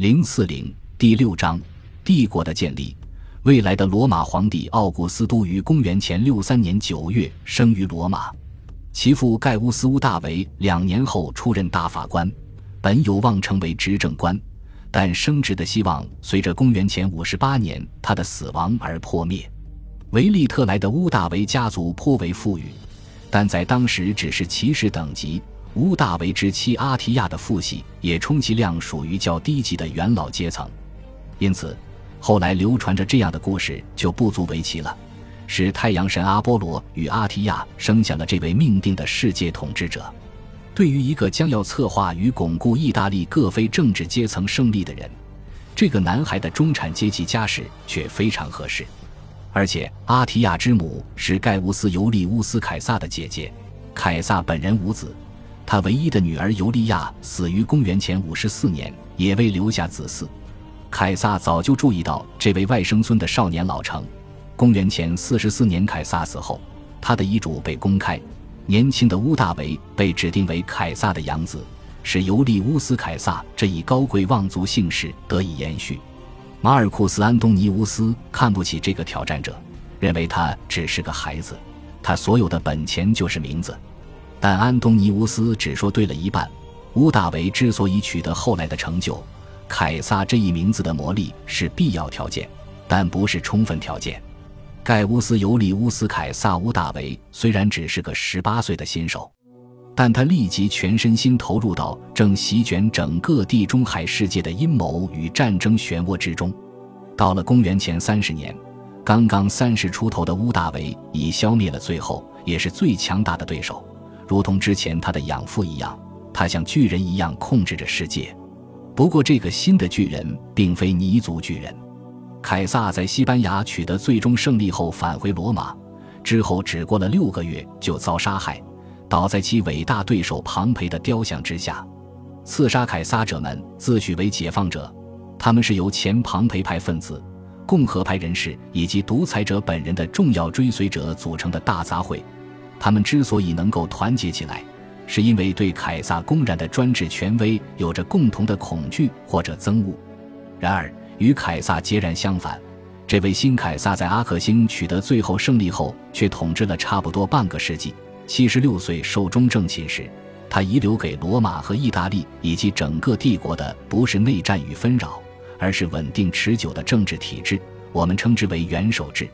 零四零第六章帝国的建立。未来的罗马皇帝奥古斯都于公元前六三年九月生于罗马，其父盖乌斯·乌大维两年后出任大法官，本有望成为执政官，但升职的希望随着公元前五十八年他的死亡而破灭。维利特莱的乌大维家族颇为富裕，但在当时只是骑士等级。乌大维之妻阿提亚的父系也充其量属于较低级的元老阶层，因此，后来流传着这样的故事就不足为奇了：是太阳神阿波罗与阿提亚生下了这位命定的世界统治者。对于一个将要策划与巩固意大利各非政治阶层胜利的人，这个男孩的中产阶级家世却非常合适。而且，阿提亚之母是盖乌斯·尤利乌斯·凯撒的姐姐，凯撒本人无子。他唯一的女儿尤利亚死于公元前五十四年，也未留下子嗣。凯撒早就注意到这位外甥孙的少年老成。公元前四十四年，凯撒死后，他的遗嘱被公开，年轻的乌大维被指定为凯撒的养子，使尤利乌斯·凯撒这一高贵望族姓氏得以延续。马尔库斯·安东尼乌斯看不起这个挑战者，认为他只是个孩子，他所有的本钱就是名字。但安东尼乌斯只说对了一半。乌大维之所以取得后来的成就，凯撒这一名字的魔力是必要条件，但不是充分条件。盖乌斯·尤利乌斯·凯撒·乌大维虽然只是个十八岁的新手，但他立即全身心投入到正席卷整个地中海世界的阴谋与战争漩涡之中。到了公元前三十年，刚刚三十出头的乌大维已消灭了最后也是最强大的对手。如同之前他的养父一样，他像巨人一样控制着世界。不过，这个新的巨人并非泥族巨人。凯撒在西班牙取得最终胜利后返回罗马，之后只过了六个月就遭杀害，倒在其伟大对手庞培的雕像之下。刺杀凯撒者们自诩为解放者，他们是由前庞培派分子、共和派人士以及独裁者本人的重要追随者组成的大杂烩。他们之所以能够团结起来，是因为对凯撒公然的专制权威有着共同的恐惧或者憎恶。然而，与凯撒截然相反，这位新凯撒在阿克星取得最后胜利后，却统治了差不多半个世纪。七十六岁寿终正寝时，他遗留给罗马和意大利以及整个帝国的，不是内战与纷扰，而是稳定持久的政治体制，我们称之为元首制。